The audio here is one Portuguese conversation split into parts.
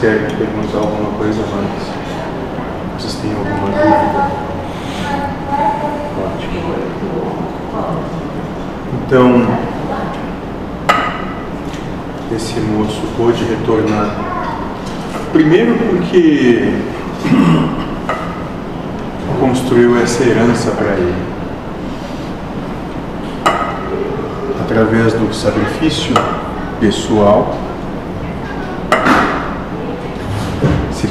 querem perguntar alguma coisa mais? Vocês têm alguma dúvida? Ótimo. Então, esse moço pôde retornar. Primeiro porque construiu essa herança para ele. Através do sacrifício pessoal,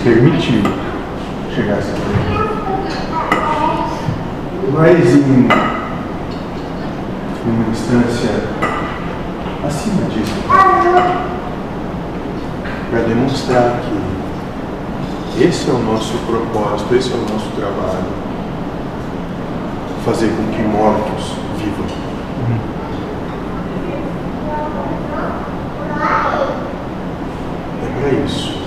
permitiu chegar a essa coisa. Mas em uma instância acima disso, para demonstrar que esse é o nosso propósito, esse é o nosso trabalho, fazer com que mortos vivam. É para isso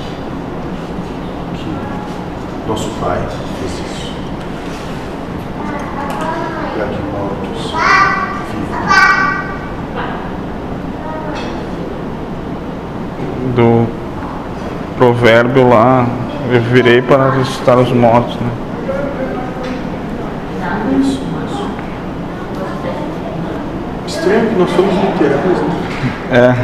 nosso Pai fez isso. Para que mortos vivam. Do provérbio lá, eu virei para ressuscitar os mortos, né? Isso, isso. Estranho que nós somos literais, né? É,